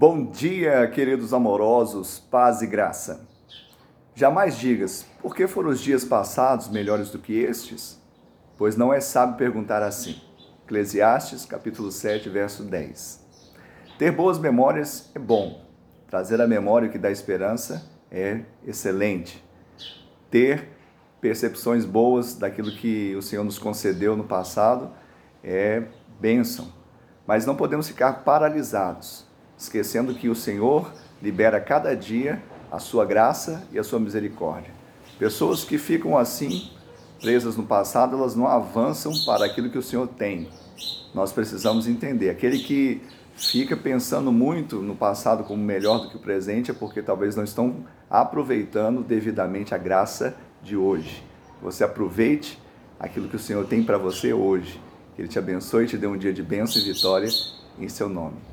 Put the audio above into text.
Bom dia, queridos amorosos, paz e graça. Jamais digas, por que foram os dias passados melhores do que estes? Pois não é sábio perguntar assim. Eclesiastes, capítulo 7, verso 10. Ter boas memórias é bom. Trazer a memória que dá esperança é excelente. Ter percepções boas daquilo que o Senhor nos concedeu no passado é bênção. Mas não podemos ficar paralisados esquecendo que o Senhor libera cada dia a sua graça e a sua misericórdia. Pessoas que ficam assim, presas no passado, elas não avançam para aquilo que o Senhor tem. Nós precisamos entender. Aquele que fica pensando muito no passado como melhor do que o presente é porque talvez não estão aproveitando devidamente a graça de hoje. Você aproveite aquilo que o Senhor tem para você hoje. Que Ele te abençoe e te dê um dia de bênção e vitória em seu nome.